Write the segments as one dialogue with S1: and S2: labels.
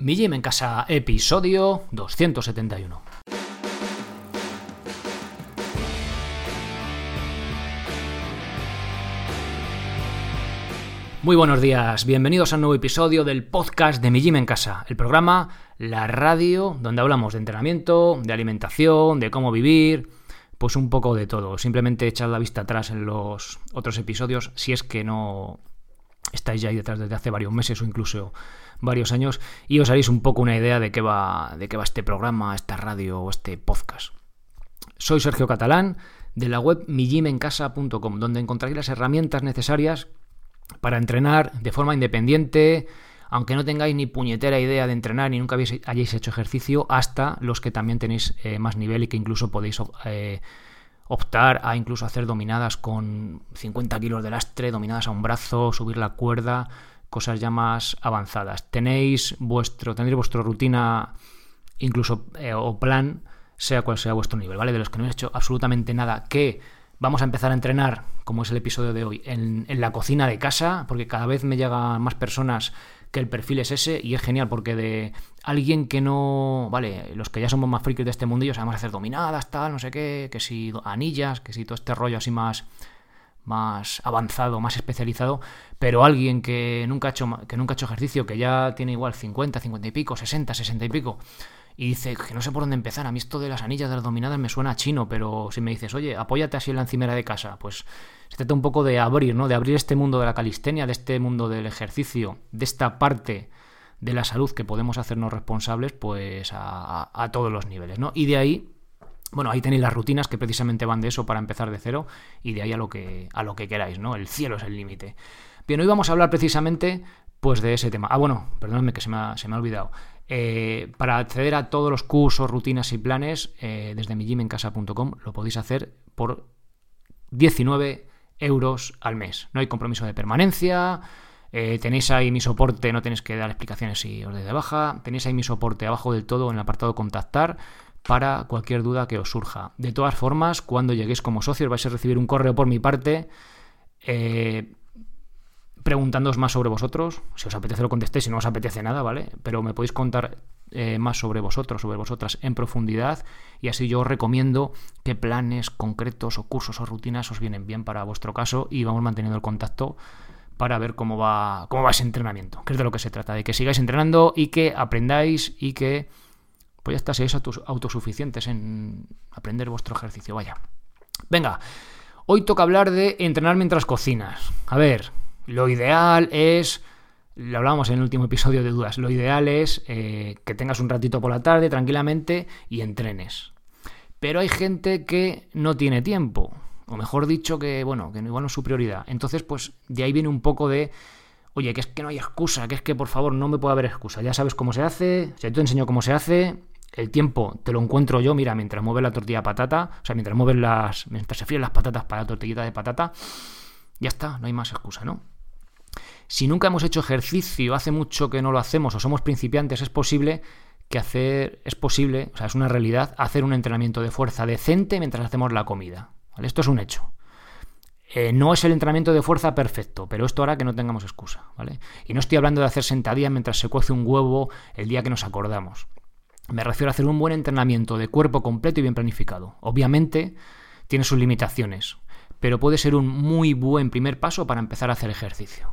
S1: Mi Gym en Casa, episodio 271. Muy buenos días, bienvenidos a un nuevo episodio del podcast de Mi Gym en Casa, el programa, la radio, donde hablamos de entrenamiento, de alimentación, de cómo vivir, pues un poco de todo. Simplemente echad la vista atrás en los otros episodios si es que no estáis ya ahí detrás desde hace varios meses o incluso varios años y os haréis un poco una idea de qué va, de qué va este programa, esta radio o este podcast. Soy Sergio Catalán de la web mijimencasa.com, donde encontraréis las herramientas necesarias para entrenar de forma independiente, aunque no tengáis ni puñetera idea de entrenar ni nunca habéis, hayáis hecho ejercicio, hasta los que también tenéis eh, más nivel y que incluso podéis eh, optar a incluso hacer dominadas con 50 kilos de lastre, dominadas a un brazo, subir la cuerda, cosas ya más avanzadas. Tenéis vuestro, tendréis vuestra rutina incluso eh, o plan, sea cual sea vuestro nivel, ¿vale? De los que no he hecho absolutamente nada, que vamos a empezar a entrenar, como es el episodio de hoy, en, en la cocina de casa, porque cada vez me llegan más personas que el perfil es ese y es genial porque de alguien que no, vale, los que ya somos más frikis de este mundillo sabemos hacer dominadas, tal, no sé qué, que si anillas, que si todo este rollo así más más avanzado, más especializado, pero alguien que nunca ha hecho que nunca ha hecho ejercicio, que ya tiene igual 50, 50 y pico, 60, 60 y pico, y dice que no sé por dónde empezar. A mí esto de las anillas de las dominadas me suena chino, pero si me dices, oye, apóyate así en la encimera de casa, pues se trata un poco de abrir, ¿no? De abrir este mundo de la calistenia, de este mundo del ejercicio, de esta parte de la salud que podemos hacernos responsables, pues a, a todos los niveles, ¿no? Y de ahí bueno, ahí tenéis las rutinas que precisamente van de eso para empezar de cero y de ahí a lo que, a lo que queráis, ¿no? El cielo es el límite. Bien, hoy vamos a hablar precisamente pues de ese tema. Ah, bueno, perdóname que se me ha, se me ha olvidado. Eh, para acceder a todos los cursos, rutinas y planes eh, desde mijimencasa.com lo podéis hacer por 19 euros al mes. No hay compromiso de permanencia. Eh, tenéis ahí mi soporte, no tenéis que dar explicaciones si os de baja. Tenéis ahí mi soporte abajo del todo en el apartado contactar para cualquier duda que os surja. De todas formas, cuando lleguéis como socios vais a recibir un correo por mi parte eh, preguntándoos más sobre vosotros. Si os apetece lo contestéis, si no os apetece nada, ¿vale? Pero me podéis contar eh, más sobre vosotros, sobre vosotras en profundidad y así yo os recomiendo qué planes concretos o cursos o rutinas os vienen bien para vuestro caso y vamos manteniendo el contacto para ver cómo va, cómo va ese entrenamiento, que es de lo que se trata, de que sigáis entrenando y que aprendáis y que pues ya está, seáis autosuficientes en aprender vuestro ejercicio, vaya. Venga, hoy toca hablar de entrenar mientras cocinas. A ver, lo ideal es, lo hablábamos en el último episodio de dudas, lo ideal es eh, que tengas un ratito por la tarde tranquilamente y entrenes. Pero hay gente que no tiene tiempo, o mejor dicho, que bueno, que igual no es su prioridad. Entonces, pues de ahí viene un poco de oye, que es que no hay excusa, que es que por favor no me puede haber excusa. Ya sabes cómo se hace, si te enseño cómo se hace, el tiempo te lo encuentro yo, mira, mientras mueves la tortilla de patata, o sea, mientras mueves las, mientras se fríen las patatas para la tortillita de patata, ya está, no hay más excusa, ¿no? Si nunca hemos hecho ejercicio, hace mucho que no lo hacemos o somos principiantes, es posible que hacer, es posible, o sea, es una realidad, hacer un entrenamiento de fuerza decente mientras hacemos la comida. Esto es un hecho. Eh, no es el entrenamiento de fuerza perfecto, pero esto hará que no tengamos excusa, ¿vale? Y no estoy hablando de hacer sentadillas mientras se cuece un huevo el día que nos acordamos. Me refiero a hacer un buen entrenamiento de cuerpo completo y bien planificado. Obviamente tiene sus limitaciones, pero puede ser un muy buen primer paso para empezar a hacer ejercicio.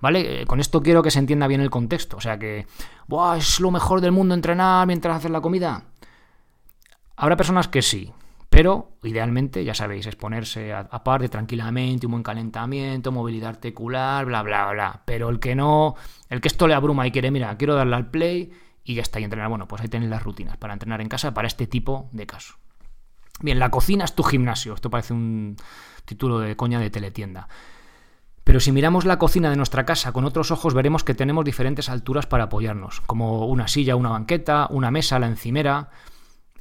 S1: ¿Vale? Eh, con esto quiero que se entienda bien el contexto. O sea que, Buah, ¿es lo mejor del mundo entrenar mientras haces la comida? Habrá personas que sí, pero idealmente, ya sabéis, exponerse aparte tranquilamente, un buen calentamiento, movilidad articular, bla, bla, bla. Pero el que no, el que esto le abruma y quiere, mira, quiero darle al play y ya está, y entrenar. Bueno, pues ahí tenéis las rutinas para entrenar en casa para este tipo de caso. Bien, la cocina es tu gimnasio. Esto parece un título de coña de teletienda. Pero si miramos la cocina de nuestra casa con otros ojos, veremos que tenemos diferentes alturas para apoyarnos, como una silla, una banqueta, una mesa, la encimera.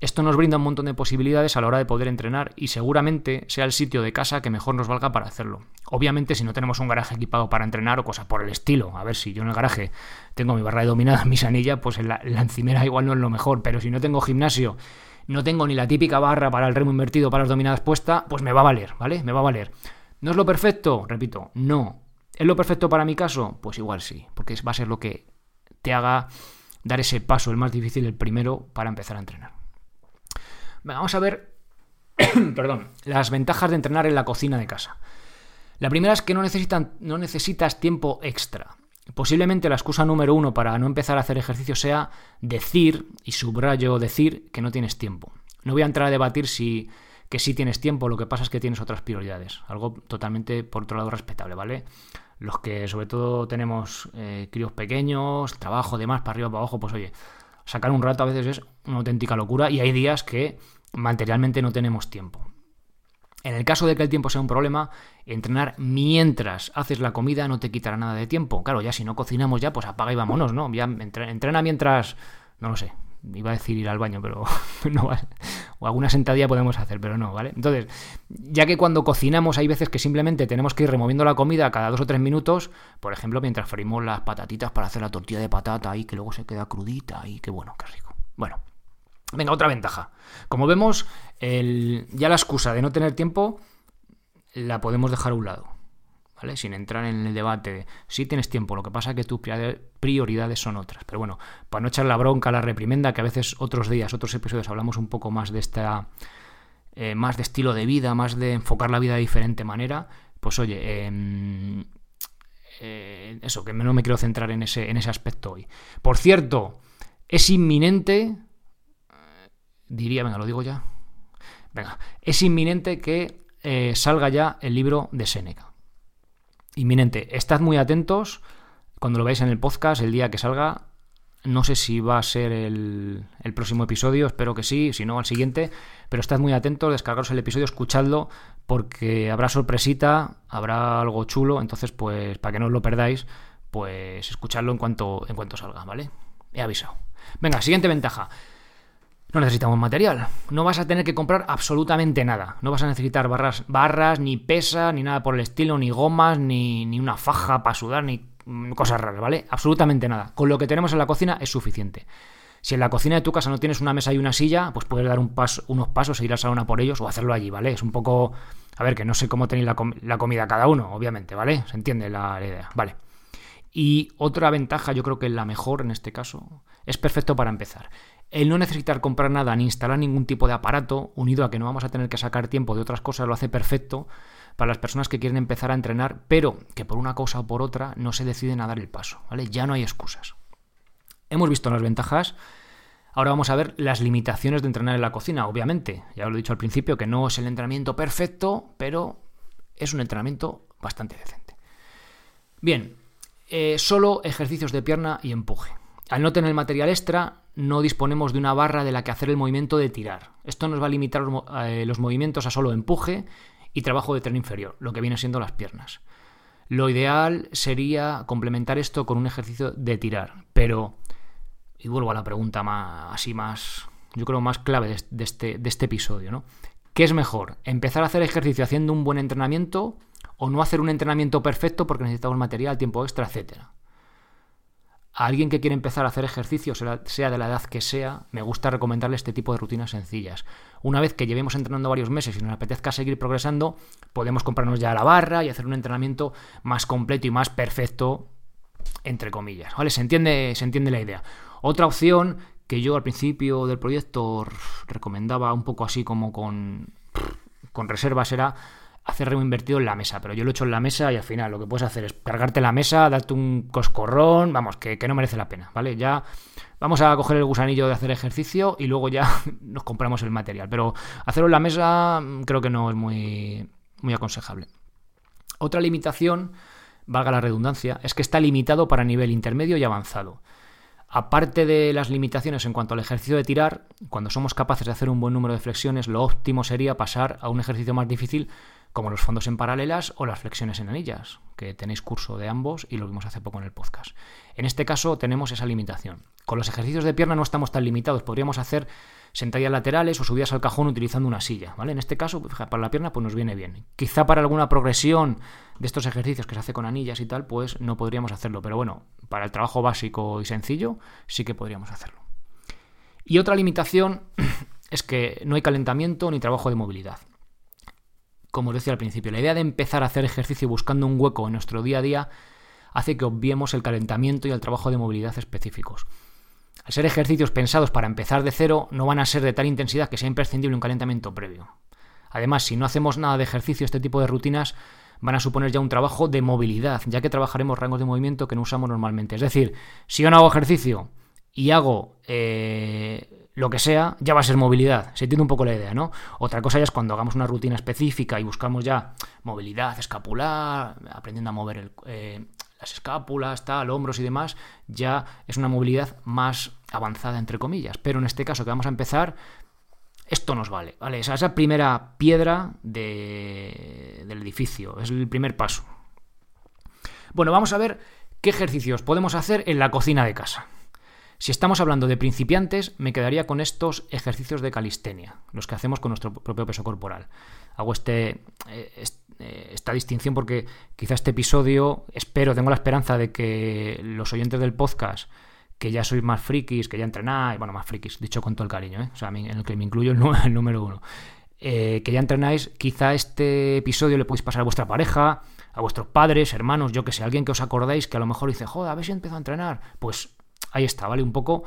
S1: Esto nos brinda un montón de posibilidades a la hora de poder entrenar y seguramente sea el sitio de casa que mejor nos valga para hacerlo. Obviamente si no tenemos un garaje equipado para entrenar o cosas por el estilo, a ver si yo en el garaje tengo mi barra de dominada, mi sanilla, pues en la, encimera igual no es lo mejor, pero si no tengo gimnasio, no tengo ni la típica barra para el remo invertido para las dominadas puesta, pues me va a valer, ¿vale? Me va a valer. ¿No es lo perfecto? Repito, no. ¿Es lo perfecto para mi caso? Pues igual sí, porque va a ser lo que te haga dar ese paso, el más difícil, el primero, para empezar a entrenar. Vamos a ver, perdón, las ventajas de entrenar en la cocina de casa. La primera es que no, necesitan, no necesitas tiempo extra. Posiblemente la excusa número uno para no empezar a hacer ejercicio sea decir, y subrayo decir, que no tienes tiempo. No voy a entrar a debatir si que sí tienes tiempo, lo que pasa es que tienes otras prioridades. Algo totalmente, por otro lado, respetable, ¿vale? Los que sobre todo tenemos eh, críos pequeños, trabajo, demás, para arriba, para abajo, pues oye, sacar un rato a veces es una auténtica locura y hay días que materialmente no tenemos tiempo. En el caso de que el tiempo sea un problema, entrenar mientras haces la comida no te quitará nada de tiempo. Claro, ya si no cocinamos ya, pues apaga y vámonos, ¿no? Ya entrena mientras, no lo sé, iba a decir ir al baño, pero no vale. O alguna sentadilla podemos hacer, pero no, ¿vale? Entonces, ya que cuando cocinamos hay veces que simplemente tenemos que ir removiendo la comida cada dos o tres minutos, por ejemplo, mientras freímos las patatitas para hacer la tortilla de patata y que luego se queda crudita y qué bueno, qué rico. Bueno, Venga, otra ventaja. Como vemos, ya la excusa de no tener tiempo la podemos dejar a un lado. ¿Vale? Sin entrar en el debate de si tienes tiempo, lo que pasa es que tus prioridades son otras. Pero bueno, para no echar la bronca, la reprimenda, que a veces otros días, otros episodios hablamos un poco más de esta. Eh, más de estilo de vida, más de enfocar la vida de diferente manera, pues oye, em, eh, eso, que no me quiero centrar en ese, en ese aspecto hoy. Por cierto, es inminente diría, venga, lo digo ya. Venga, es inminente que eh, salga ya el libro de Seneca. Inminente. Estad muy atentos cuando lo veáis en el podcast, el día que salga. No sé si va a ser el, el, próximo episodio, espero que sí, si no al siguiente, pero estad muy atentos, descargaros el episodio, escuchadlo, porque habrá sorpresita, habrá algo chulo, entonces pues para que no os lo perdáis, pues escuchadlo en cuanto, en cuanto salga, ¿vale? He avisado. Venga, siguiente ventaja. No necesitamos material. No vas a tener que comprar absolutamente nada. No vas a necesitar barras, barras ni pesa, ni nada por el estilo, ni gomas, ni, ni una faja para sudar, ni cosas raras, ¿vale? Absolutamente nada. Con lo que tenemos en la cocina es suficiente. Si en la cocina de tu casa no tienes una mesa y una silla, pues puedes dar unos pasos e ir al salón a por ellos o hacerlo allí, ¿vale? Es un poco... A ver, que no sé cómo tenéis la, comida cada uno, obviamente, ¿vale? Se entiende la idea, ¿vale? Y otra ventaja, yo creo que la mejor en este caso, es perfecto para empezar. El no necesitar comprar nada ni instalar ningún tipo de aparato, unido a que no vamos a tener que sacar tiempo de otras cosas, lo hace perfecto para las personas que quieren empezar a entrenar, pero que por una cosa o por otra no se deciden a dar el paso, ¿vale? Ya no hay excusas. Hemos visto las ventajas, ahora vamos a ver las limitaciones de entrenar en la cocina, obviamente. Ya lo he dicho al principio que no es el entrenamiento perfecto, pero es un entrenamiento bastante decente. Bien, eh, solo ejercicios de pierna y empuje. Al no tener material extra, no disponemos de una barra de la que hacer el movimiento de tirar. Esto nos va a limitar eh, los, movimientos a solo empuje y trabajo de tren inferior, lo que viene siendo las piernas. Lo ideal sería complementar esto con un ejercicio de tirar, pero, y vuelvo a la pregunta más, así más, yo creo más clave de, este, de este episodio, ¿no? ¿Qué es mejor? ¿Empezar a hacer ejercicio haciendo un buen entrenamiento o no hacer un entrenamiento perfecto porque necesitamos material, tiempo extra, etcétera? A alguien que quiere empezar a hacer ejercicio, sea de la edad que sea, me gusta recomendarle este tipo de rutinas sencillas. Una vez que llevemos entrenando varios meses y nos apetezca seguir progresando, podemos comprarnos ya la barra y hacer un entrenamiento más completo y más perfecto, entre comillas. ¿Vale? Se entiende, se entiende la idea. Otra opción que yo al principio del proyecto recomendaba un poco así como con, con reservas era hacer remo invertido en la mesa, pero yo lo he hecho en la mesa y al final lo que puedes hacer es cargarte la mesa, darte un coscorrón, vamos, que, no merece la pena, ¿vale? Ya vamos a coger el gusanillo de hacer ejercicio y luego ya nos compramos el material, pero hacerlo en la mesa mm, creo que no es muy, muy aconsejable. Otra limitación, valga la redundancia, es que está limitado para nivel intermedio y avanzado. Aparte de las limitaciones en cuanto al ejercicio de tirar, cuando somos capaces de hacer un buen número de flexiones, lo óptimo sería pasar a un ejercicio más difícil como los fondos en paralelas o las flexiones en anillas, que tenéis curso de ambos y lo vimos hace poco en el podcast. En este caso tenemos esa limitación. Con los ejercicios de pierna no estamos tan limitados, podríamos hacer sentadillas laterales o subidas al cajón utilizando una silla, ¿vale? En este caso, para la pierna pues nos viene bien. Quizá para alguna progresión de estos ejercicios que se hace con anillas y tal, pues no podríamos hacerlo, pero bueno, para el trabajo básico y sencillo sí que podríamos hacerlo. Y otra limitación es que no hay calentamiento ni trabajo de movilidad como os decía al principio, la idea de empezar a hacer ejercicio buscando un hueco en nuestro día a día hace que obviemos el calentamiento y el trabajo de movilidad específicos. al ser ejercicios pensados para empezar de cero, no van a ser de tal intensidad que sea imprescindible un calentamiento previo. Además, si no hacemos nada de ejercicio, este tipo de rutinas van a suponer ya un trabajo de movilidad, ya que trabajaremos rangos de movimiento que no usamos normalmente. Es decir, si yo no hago ejercicio y hago eh, lo que sea, ya va a ser movilidad. Se entiende un poco la idea, ¿no? Otra cosa ya es cuando hagamos una rutina específica y buscamos ya movilidad escapular, aprendiendo a mover eh, las escápulas, tal, hombros y demás, ya es una movilidad más avanzada, entre comillas. Pero en este caso que vamos a empezar, esto nos vale, ¿vale? Esa es la primera piedra del edificio, es el primer paso. Bueno, vamos a ver qué ejercicios podemos hacer en la cocina de casa. Si estamos hablando de principiantes, me quedaría con estos ejercicios de calistenia, los que hacemos con nuestro propio peso corporal. Hago este, eh, eh, esta distinción porque quizá este episodio, espero, tengo la esperanza de que los oyentes del podcast que ya sois más frikis, que ya entrenáis, bueno, más frikis, dicho con todo el cariño, ¿eh? o sea, en el que me incluyo el, número uno, eh, que ya entrenáis, quizá este episodio le podéis pasar a vuestra pareja, a vuestros padres, hermanos, yo que sé, alguien que os acordáis que a lo mejor dice, joder, a ver si empezado a entrenar, pues ahí está, ¿vale? Un poco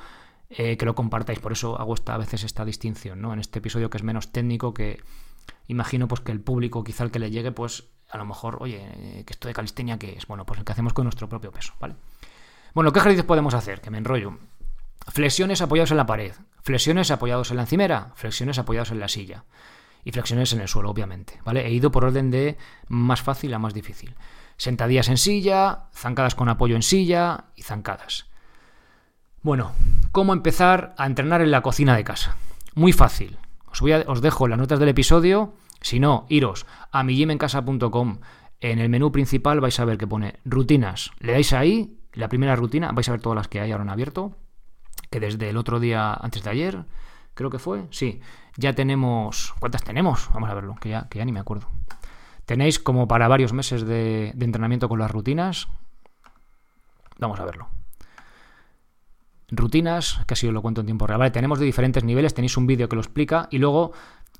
S1: eh, que lo compartáis, por eso hago esta, a veces esta distinción, ¿no? En este episodio que es menos técnico, que imagino pues que el público, quizá el que le llegue, pues a lo mejor, oye, que esto de calistenia, ¿qué es? Bueno, pues el que hacemos con nuestro propio peso, ¿vale? Bueno, ¿qué ejercicios podemos hacer? Que me enrollo. Flexiones apoyados en la pared, flexiones apoyados en la encimera, flexiones apoyados en la silla y flexiones en el suelo, obviamente, ¿vale? He ido por orden de más fácil a más difícil. Sentadillas en silla, zancadas con apoyo en silla y zancadas. Bueno, ¿cómo empezar a entrenar en la cocina de casa? Muy fácil. Os, voy os dejo las notas del episodio. Si no, iros a mijimencasa.com. En el menú principal vais a ver que pone rutinas. Le dais ahí la primera rutina, vais a ver todas las que hay ahora en abierto, que desde el otro día, antes de ayer, creo que fue, sí, ya tenemos, ¿cuántas tenemos? Vamos a verlo, que ya, que ya ni me acuerdo. Tenéis como para varios meses de, entrenamiento con las rutinas. Vamos a verlo. Rutinas, que así os lo cuento en tiempo real. Vale, tenemos de diferentes niveles, tenéis un vídeo que lo explica y luego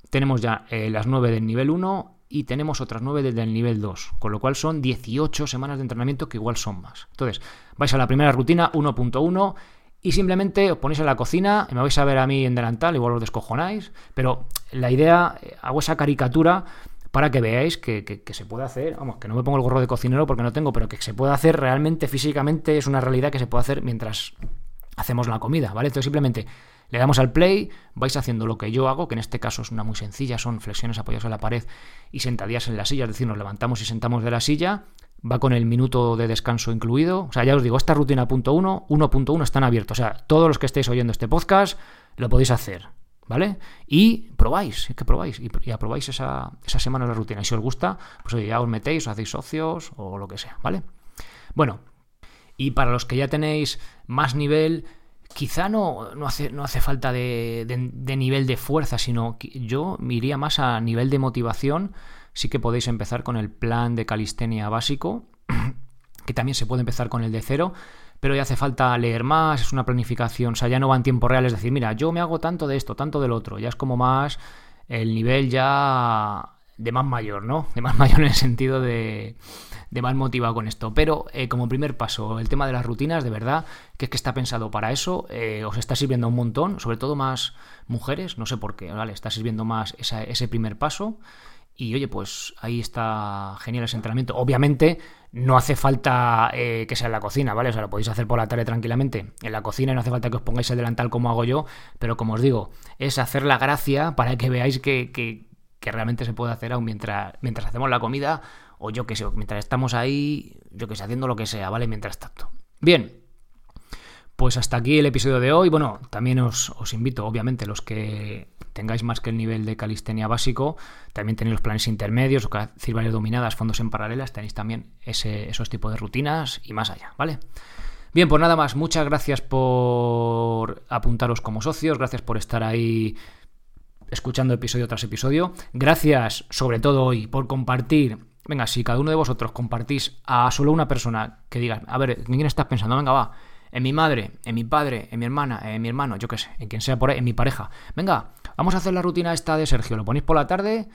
S1: tenemos ya eh, las 9 del nivel 1 y tenemos otras 9 desde el nivel 2, con lo cual son 18 semanas de entrenamiento que igual son más. Entonces, vais a la primera rutina 1.1 y simplemente os ponéis en la cocina, y me vais a ver a mí en delantal, igual os descojonáis, pero la idea, eh, hago esa caricatura para que veáis que, se puede hacer, vamos, que no me pongo el gorro de cocinero porque no tengo, pero que se puede hacer realmente físicamente, es una realidad que se puede hacer mientras hacemos la comida, ¿vale? Entonces simplemente le damos al play, vais haciendo lo que yo hago, que en este caso es una muy sencilla, son flexiones apoyadas en la pared y sentadillas en la silla, es decir, nos levantamos y sentamos de la silla, va con el minuto de descanso incluido. O sea, ya os digo, esta rutina punto 1, 1.1 están abiertos. O sea, todos los que estéis oyendo este podcast lo podéis hacer, ¿vale? Y probáis, que probáis, y, aprobáis esa, esa semana la rutina. Y si os gusta, pues ya os metéis, os hacéis socios o lo que sea, ¿vale? Bueno, y para los que ya tenéis más nivel, quizá no, no, hace, no hace falta de, nivel de fuerza, sino yo iría más a nivel de motivación. Sí que podéis empezar con el plan de calistenia básico, que también se puede empezar con el de cero, pero ya hace falta leer más, es una planificación, o sea, ya no va en tiempo real, es decir, mira, yo me hago tanto de esto, tanto del otro, ya es como más el nivel ya de más mayor, ¿no? De más mayor en el sentido de, de más motivado con esto. Pero eh, como primer paso, el tema de las rutinas, de verdad, que es que está pensado para eso, eh, os está sirviendo un montón, sobre todo más mujeres, no sé por qué, ¿vale? Está sirviendo más ese primer paso. Y oye, pues ahí está genial ese entrenamiento. Obviamente no hace falta eh, que sea en la cocina, ¿vale? O sea, lo podéis hacer por la tarde tranquilamente en la cocina no hace falta que os pongáis el delantal como hago yo, pero como os digo, es hacer la gracia para que veáis que, que, que realmente se puede hacer aún mientras, mientras hacemos la comida o yo qué sé, mientras estamos ahí, yo qué sé, haciendo lo que sea, ¿vale? Mientras tanto. Bien, pues hasta aquí el episodio de hoy. Bueno, también os, invito, obviamente, los que tengáis más que el nivel de calistenia básico, también tenéis los planes intermedios, o que varias dominadas, fondos en paralelas, tenéis también ese, esos tipos de rutinas y más allá, ¿vale? Bien, pues nada más, muchas gracias por apuntaros como socios, gracias por estar ahí escuchando episodio tras episodio, gracias sobre todo hoy por compartir Venga, si cada uno de vosotros compartís a solo una persona que diga, a ver, ¿en quién estás pensando? Venga, va. En mi madre, en mi padre, en mi hermana, en mi hermano, yo qué sé, en quien sea por ahí, en mi pareja. Venga, vamos a hacer la rutina esta de Sergio. Lo ponéis por la tarde,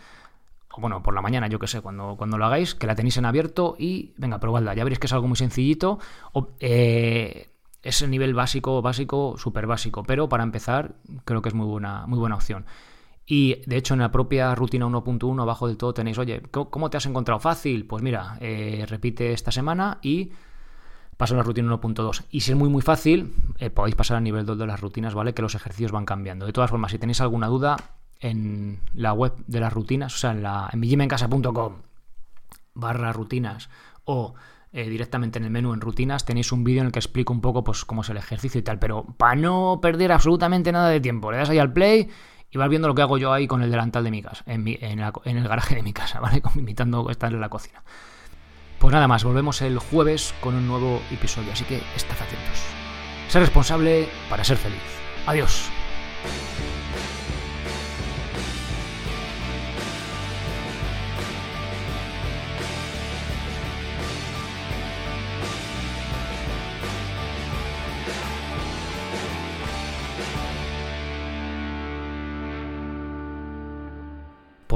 S1: o bueno, por la mañana, yo qué sé, cuando, cuando lo hagáis, que la tenéis en abierto y venga, probadla. Ya veréis que es algo muy sencillito. O, eh, es el nivel básico, básico, súper básico, pero para empezar creo que es muy buena, muy buena opción. Y de hecho en la propia rutina 1.1 abajo del todo tenéis, oye, ¿cómo te has encontrado fácil? Pues mira, eh, repite esta semana y pasa a la rutina 1.2. Y si es muy muy fácil, eh, podéis pasar al nivel 2 de las rutinas, ¿vale? Que los ejercicios van cambiando. De todas formas, si tenéis alguna duda, en la web de las rutinas, o sea, en, la, en barra rutinas o eh, directamente en el menú en rutinas tenéis un vídeo en el que explico un poco pues cómo es el ejercicio y tal, pero para no perder absolutamente nada de tiempo, le das ahí al play y vas viendo lo que hago yo ahí con el delantal de mi casa, en, el garaje de mi casa, ¿vale? Imitando estar en la cocina. Pues nada más, volvemos el jueves con un nuevo episodio, así que estad atentos. Ser responsable para ser feliz. Adiós.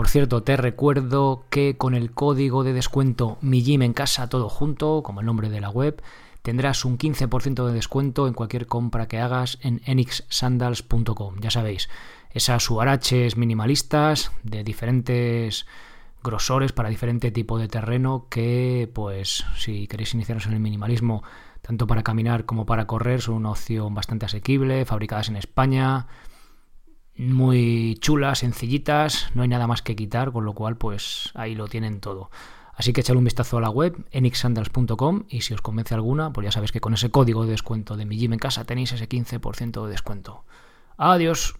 S1: Por cierto, te recuerdo que con el código de descuento Mi Gym en casa todo junto, como el nombre de la web, tendrás un 15% de descuento en cualquier compra que hagas en enixsandals.com. Ya sabéis, esas huaraches minimalistas de diferentes grosores para diferente tipo de terreno que, pues, si queréis iniciaros en el minimalismo, tanto para caminar como para correr, son una opción bastante asequible, fabricadas en España, muy chulas, sencillitas, no hay nada más que quitar, con lo cual pues ahí lo tienen todo. Así que echadle un vistazo a la web enixsandals.com y si os convence alguna, pues ya sabéis que con ese código de descuento de mi gym en casa tenéis ese 15% de descuento. Adiós.